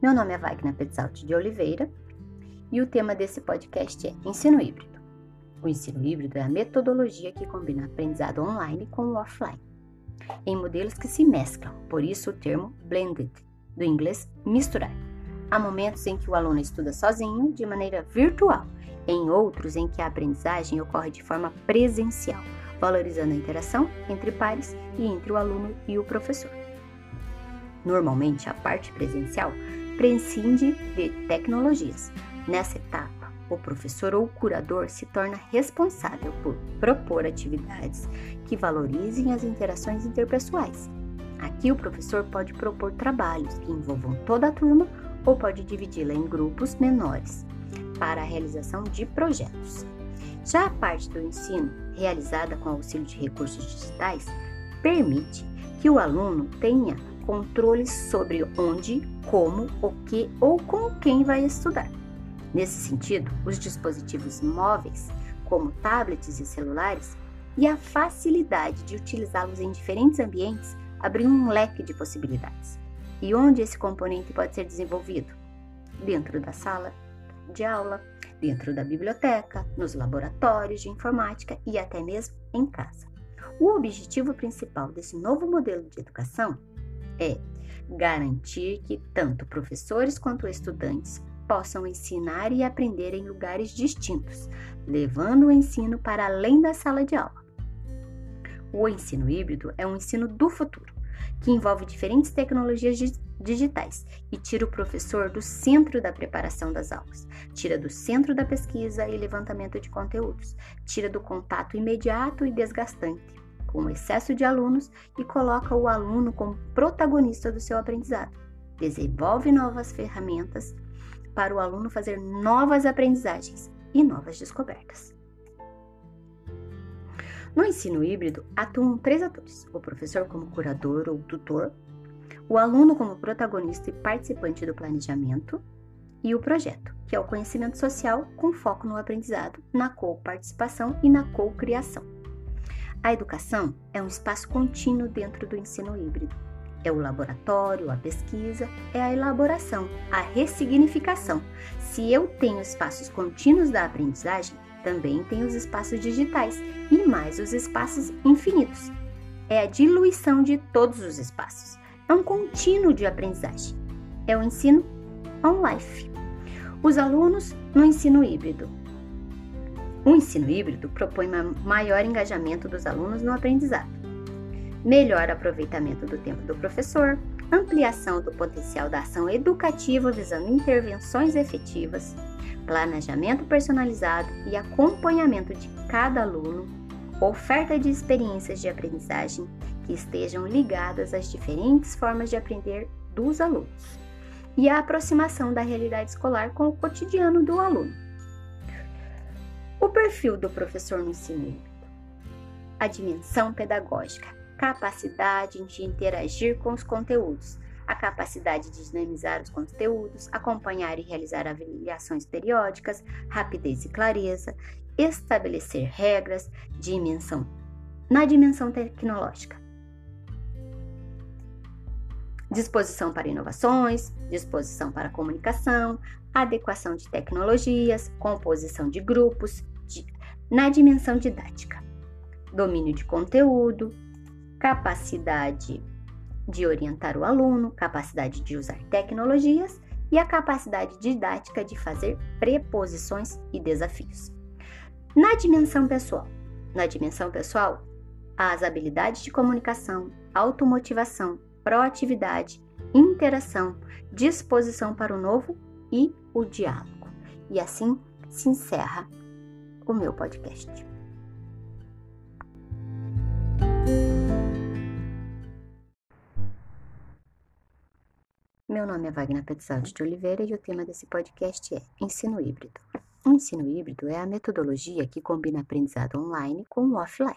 Meu nome é Wagner Petzalt de Oliveira e o tema desse podcast é Ensino Híbrido. O ensino híbrido é a metodologia que combina aprendizado online com o offline, em modelos que se mesclam, por isso o termo blended, do inglês misturar. Há momentos em que o aluno estuda sozinho, de maneira virtual, em outros em que a aprendizagem ocorre de forma presencial, valorizando a interação entre pares e entre o aluno e o professor. Normalmente, a parte presencial prescinde de tecnologias. Nessa etapa, o professor ou curador se torna responsável por propor atividades que valorizem as interações interpessoais. Aqui, o professor pode propor trabalhos que envolvam toda a turma ou pode dividi-la em grupos menores para a realização de projetos. Já a parte do ensino, realizada com auxílio de recursos digitais, permite que o aluno tenha controle sobre onde, como, o que ou com quem vai estudar. Nesse sentido, os dispositivos móveis, como tablets e celulares, e a facilidade de utilizá-los em diferentes ambientes abriu um leque de possibilidades. E onde esse componente pode ser desenvolvido? Dentro da sala de aula, dentro da biblioteca, nos laboratórios de informática e até mesmo em casa. O objetivo principal desse novo modelo de educação é garantir que tanto professores quanto estudantes possam ensinar e aprender em lugares distintos, levando o ensino para além da sala de aula. O ensino híbrido é um ensino do futuro, que envolve diferentes tecnologias digitais e tira o professor do centro da preparação das aulas, tira do centro da pesquisa e levantamento de conteúdos, tira do contato imediato e desgastante com o excesso de alunos e coloca o aluno como protagonista do seu aprendizado. Desenvolve novas ferramentas para o aluno fazer novas aprendizagens e novas descobertas. No ensino híbrido, atuam três atores: o professor como curador ou tutor, o aluno como protagonista e participante do planejamento, e o projeto, que é o conhecimento social com foco no aprendizado, na co-participação e na co-criação. A educação é um espaço contínuo dentro do ensino híbrido. É o laboratório, a pesquisa, é a elaboração, a ressignificação. Se eu tenho espaços contínuos da aprendizagem, também tenho os espaços digitais e mais os espaços infinitos. É a diluição de todos os espaços. É um contínuo de aprendizagem. É o ensino on-life. Os alunos no ensino híbrido o ensino híbrido propõe maior engajamento dos alunos no aprendizado, melhor aproveitamento do tempo do professor, ampliação do potencial da ação educativa visando intervenções efetivas, planejamento personalizado e acompanhamento de cada aluno, oferta de experiências de aprendizagem que estejam ligadas às diferentes formas de aprender dos alunos e a aproximação da realidade escolar com o cotidiano do aluno. O perfil do professor no ensino híbrido. A dimensão pedagógica, capacidade de interagir com os conteúdos, a capacidade de dinamizar os conteúdos, acompanhar e realizar avaliações periódicas, rapidez e clareza, estabelecer regras, dimensão. Na dimensão tecnológica, disposição para inovações, disposição para comunicação, adequação de tecnologias, composição de grupos, de, na dimensão didática, domínio de conteúdo, capacidade de orientar o aluno, capacidade de usar tecnologias e a capacidade didática de fazer preposições e desafios. Na dimensão pessoal, na dimensão pessoal, as habilidades de comunicação, automotivação, proatividade, interação, disposição para o novo e o diálogo. E assim se encerra o meu podcast. Meu nome é Wagner Petzaldi de Oliveira e o tema desse podcast é Ensino Híbrido. O ensino híbrido é a metodologia que combina aprendizado online com o offline,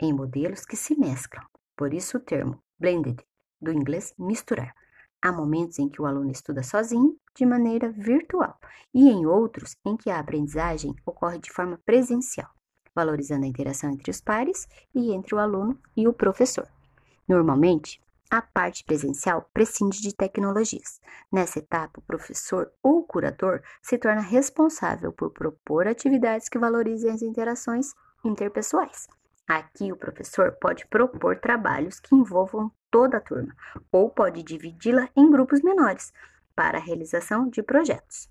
em modelos que se mesclam, por isso o termo blended, do inglês misturar. Há momentos em que o aluno estuda sozinho, de maneira virtual, e em outros em que a aprendizagem ocorre de forma presencial, valorizando a interação entre os pares e entre o aluno e o professor. Normalmente, A parte presencial prescinde de tecnologias. Nessa etapa, o professor ou curador se torna responsável por propor atividades que valorizem as interações interpessoais. Aqui, o professor pode propor trabalhos que envolvam toda a turma, ou pode dividi-la em grupos menores para a realização de projetos.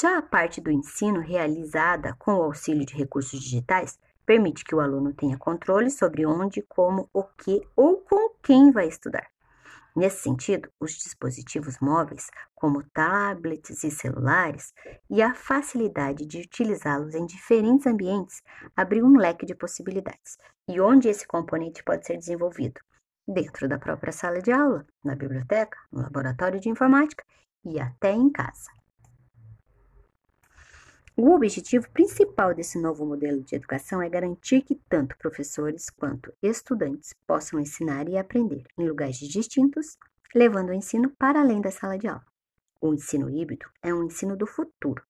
Já a parte do ensino realizada com o auxílio de recursos digitais permite que o aluno tenha controle sobre onde, como, o que ou com quem vai estudar. Nesse sentido, os dispositivos móveis, como tablets e celulares, e a facilidade de utilizá-los em diferentes ambientes abriu um leque de possibilidades. E onde esse componente pode ser desenvolvido? Dentro da própria sala de aula, na biblioteca, no laboratório de informática e até em casa. O objetivo principal desse novo modelo de educação é garantir que tanto professores quanto estudantes possam ensinar e aprender em lugares distintos, levando o ensino para além da sala de aula. O ensino híbrido é um ensino do futuro,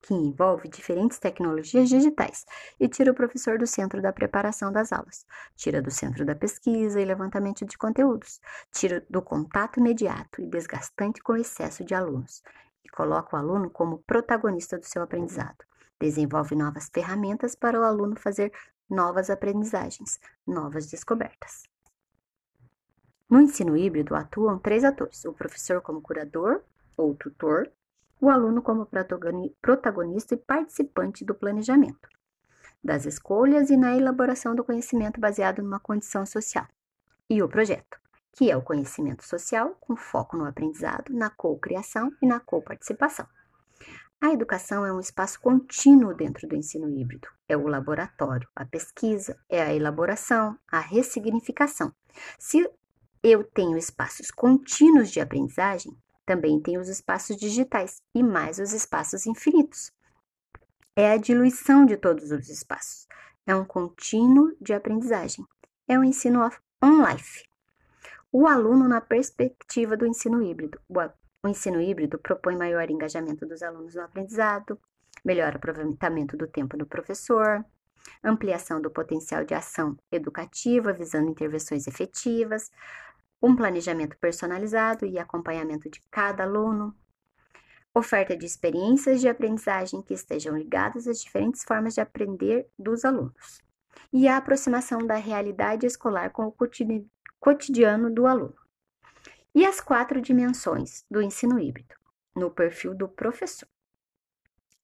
que envolve diferentes tecnologias digitais e tira o professor do centro da preparação das aulas, tira do centro da pesquisa e levantamento de conteúdos, tira do contato imediato e desgastante com o excesso de alunos coloca o aluno como protagonista do seu aprendizado. Desenvolve novas ferramentas para o aluno fazer novas aprendizagens, novas descobertas. No ensino híbrido atuam três atores: o professor como curador ou tutor, o aluno como protagonista e participante do planejamento, das escolhas e na elaboração do conhecimento baseado numa condição social, e o projeto, que é o conhecimento social com foco no aprendizado, na co-criação e na co-participação. A educação é um espaço contínuo dentro do ensino híbrido. É o laboratório, a pesquisa, é a elaboração, a ressignificação. Se eu tenho espaços contínuos de aprendizagem, também tenho os espaços digitais e mais os espaços infinitos. É a diluição de todos os espaços. É um contínuo de aprendizagem. É um ensino on-life o aluno na perspectiva do ensino híbrido. O ensino híbrido propõe maior engajamento dos alunos no aprendizado, melhor aproveitamento do tempo do professor, ampliação do potencial de ação educativa visando intervenções efetivas, um planejamento personalizado e acompanhamento de cada aluno, oferta de experiências de aprendizagem que estejam ligadas às diferentes formas de aprender dos alunos, e a aproximação da realidade escolar com o cotidiano do aluno. E as quatro dimensões do ensino híbrido, no perfil do professor.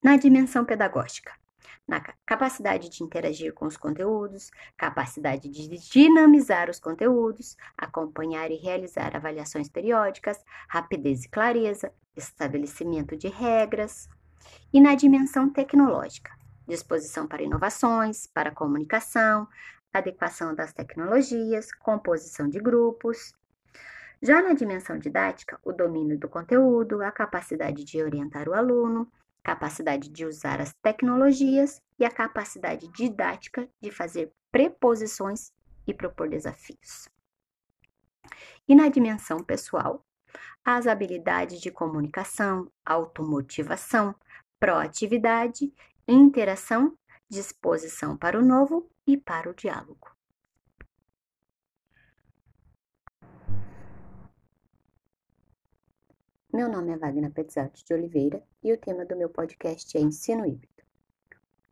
Na dimensão pedagógica, na capacidade de interagir com os conteúdos, capacidade de dinamizar os conteúdos, acompanhar e realizar avaliações periódicas, rapidez e clareza, estabelecimento de regras. E na dimensão tecnológica, disposição para inovações, para comunicação, adequação das tecnologias, composição de grupos. Já na dimensão didática, o domínio do conteúdo, a capacidade de orientar o aluno, capacidade de usar as tecnologias e a capacidade didática de fazer preposições e propor desafios. E na dimensão pessoal, as habilidades de comunicação, automotivação, proatividade, interação, disposição para o novo e para o diálogo. Meu nome é Wagner Petzati de Oliveira e o tema do meu podcast é Ensino Híbrido.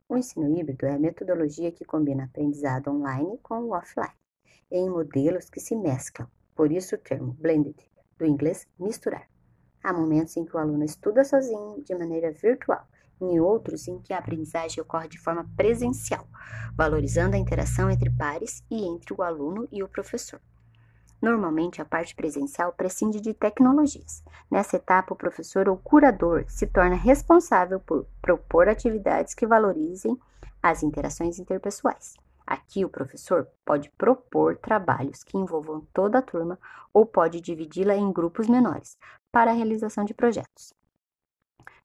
O ensino híbrido é a metodologia que combina aprendizado online com o offline, em modelos que se mesclam, por isso o termo blended, do inglês misturar. Há momentos em que o aluno estuda sozinho, de maneira virtual, em outros em que a aprendizagem ocorre de forma presencial, valorizando a interação entre pares e entre o aluno e o professor. Normalmente, a parte presencial prescinde de tecnologias. Nessa etapa, o professor ou curador se torna responsável por propor atividades que valorizem as interações interpessoais. Aqui, o professor pode propor trabalhos que envolvam toda a turma ou pode dividi-la em grupos menores para a realização de projetos.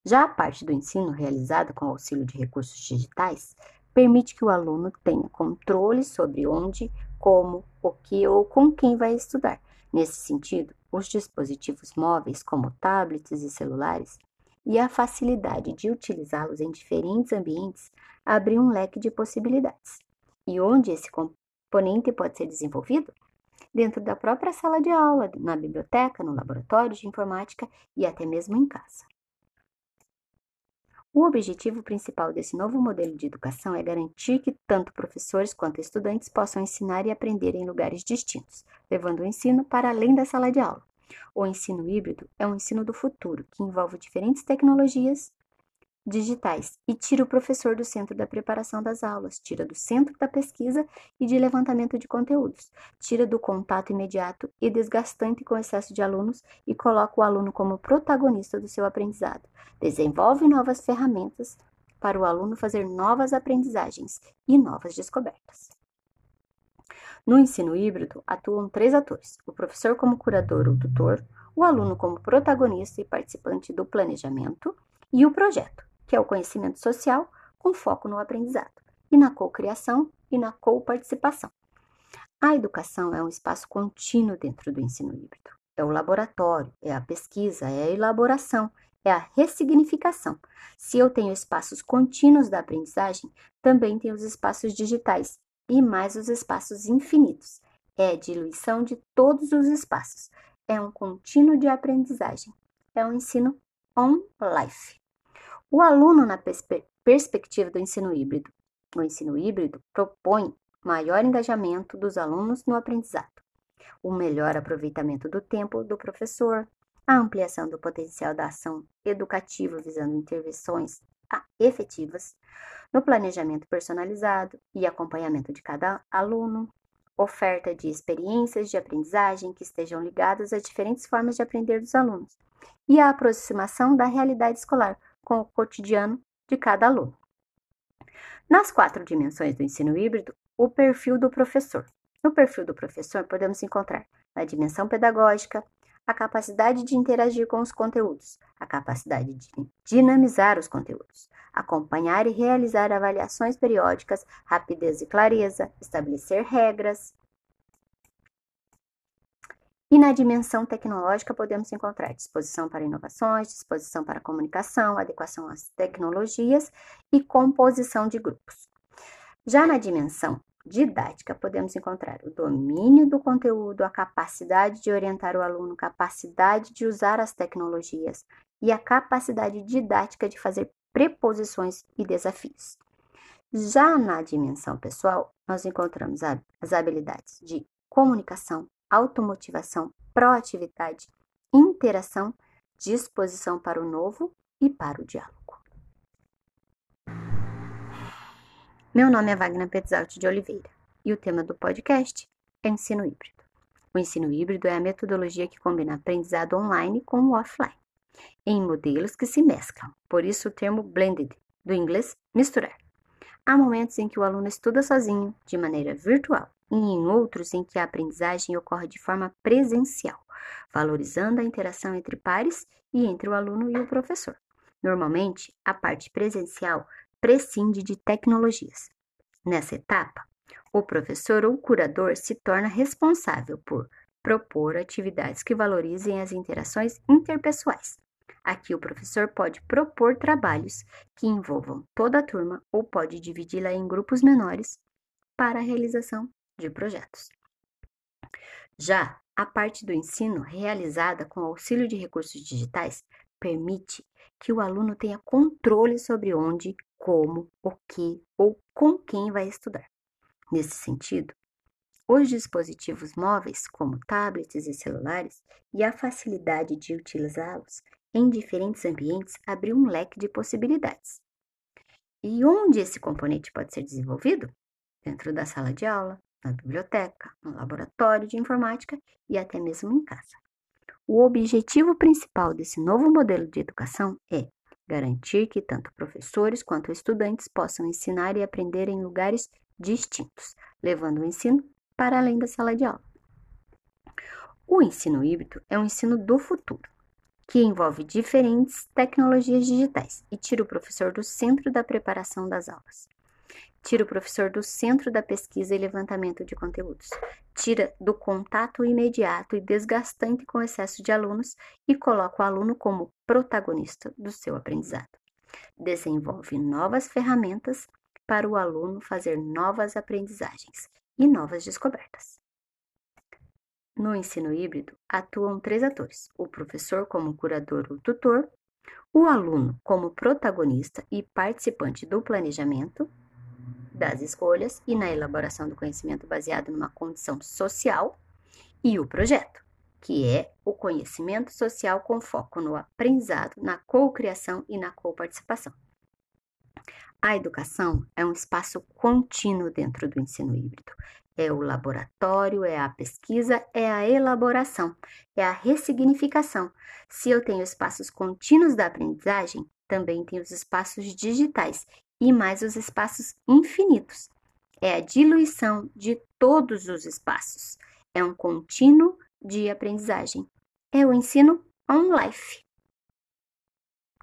Já a parte do ensino realizada com auxílio de recursos digitais permite que o aluno tenha controle sobre onde, como, o que ou com quem vai estudar. Nesse sentido, os dispositivos móveis, como tablets e celulares, e a facilidade de utilizá-los em diferentes ambientes abrem um leque de possibilidades. E onde esse componente pode ser desenvolvido? dentro da própria sala de aula, na biblioteca, no laboratório de informática e até mesmo em casa. O objetivo principal desse novo modelo de educação é garantir que tanto professores quanto estudantes possam ensinar e aprender em lugares distintos, levando o ensino para além da sala de aula. O ensino híbrido é um ensino do futuro que envolve diferentes tecnologias digitais e tira o professor do centro da preparação das aulas, tira do centro da pesquisa e de levantamento de conteúdos, tira do contato imediato e desgastante com o excesso de alunos e coloca o aluno como protagonista do seu aprendizado. Desenvolve novas ferramentas para o aluno fazer novas aprendizagens e novas descobertas. No ensino híbrido, atuam três atores: o professor como curador ou tutor, o aluno como protagonista e participante do planejamento, e o projeto, que é o conhecimento social com foco no aprendizado, e na cocriação e na co-participação. A educação é um espaço contínuo dentro do ensino híbrido. É o laboratório, é a pesquisa, é a elaboração, é a ressignificação. Se eu tenho espaços contínuos da aprendizagem, também tenho os espaços digitais e mais os espaços infinitos. É diluição de todos os espaços. É um contínuo de aprendizagem. É um ensino on life. O aluno, na perspe perspectiva do ensino híbrido, o ensino híbrido propõe maior engajamento dos alunos no aprendizado, o melhor aproveitamento do tempo do professor, a ampliação do potencial da ação educativa visando intervenções efetivas, no planejamento personalizado e acompanhamento de cada aluno, oferta de experiências de aprendizagem que estejam ligadas às diferentes formas de aprender dos alunos e a aproximação da realidade escolar com o cotidiano de cada aluno. Nas quatro dimensões do ensino híbrido, o perfil do professor. No perfil do professor, podemos encontrar na dimensão pedagógica, a capacidade de interagir com os conteúdos, a capacidade de dinamizar os conteúdos, acompanhar e realizar avaliações periódicas, rapidez e clareza, estabelecer regras, e na dimensão tecnológica, podemos encontrar disposição para inovações, disposição para comunicação, adequação às tecnologias e composição de grupos. Já na dimensão didática, podemos encontrar o domínio do conteúdo, a capacidade de orientar o aluno, capacidade de usar as tecnologias e a capacidade didática de fazer preposições e desafios. Já na dimensão pessoal, nós encontramos as habilidades de comunicação, automotivação, proatividade, interação, disposição para o novo e para o diálogo. Meu nome é Wagner Petzalt de Oliveira e o tema do podcast é ensino híbrido. O ensino híbrido é a metodologia que combina aprendizado online com o offline, em modelos que se mesclam, por isso o termo blended, do inglês misturar. Há momentos em que o aluno estuda sozinho, de maneira virtual, e em outros em que a aprendizagem ocorre de forma presencial, valorizando a interação entre pares e entre o aluno e o professor. Normalmente, a parte presencial prescinde de tecnologias. Nessa etapa, o professor ou curador se torna responsável por propor atividades que valorizem as interações interpessoais. Aqui, o professor pode propor trabalhos que envolvam toda a turma ou pode dividi-la em grupos menores para a realização de projetos. Já a parte do ensino realizada com auxílio de recursos digitais permite que o aluno tenha controle sobre onde, como, o que ou com quem vai estudar. Nesse sentido, os dispositivos móveis, como tablets e celulares, e a facilidade de utilizá-los em diferentes ambientes abriu um leque de possibilidades. E onde esse componente pode ser desenvolvido? Dentro da sala de aula, na biblioteca, no laboratório de informática e até mesmo em casa. O objetivo principal desse novo modelo de educação é garantir que tanto professores quanto estudantes possam ensinar e aprender em lugares distintos, levando o ensino para além da sala de aula. O ensino híbrido é um ensino do futuro, que envolve diferentes tecnologias digitais e tira o professor do centro da preparação das aulas. Tira o professor do centro da pesquisa e levantamento de conteúdos. Tira do contato imediato e desgastante com o excesso de alunos e coloca o aluno como protagonista do seu aprendizado. Desenvolve novas ferramentas para o aluno fazer novas aprendizagens e novas descobertas. No ensino híbrido, atuam três atores: o professor como curador ou tutor, o aluno como protagonista e participante do planejamento das escolhas e na elaboração do conhecimento baseado numa condição social, e o projeto, que é o conhecimento social com foco no aprendizado, na co-criação e na co-participação. A educação é um espaço contínuo dentro do ensino híbrido. É o laboratório, é a pesquisa, é a elaboração, é a ressignificação. Se eu tenho espaços contínuos da aprendizagem, também tenho os espaços digitais e mais os espaços infinitos. É a diluição de todos os espaços. É um contínuo de aprendizagem. É o ensino on life.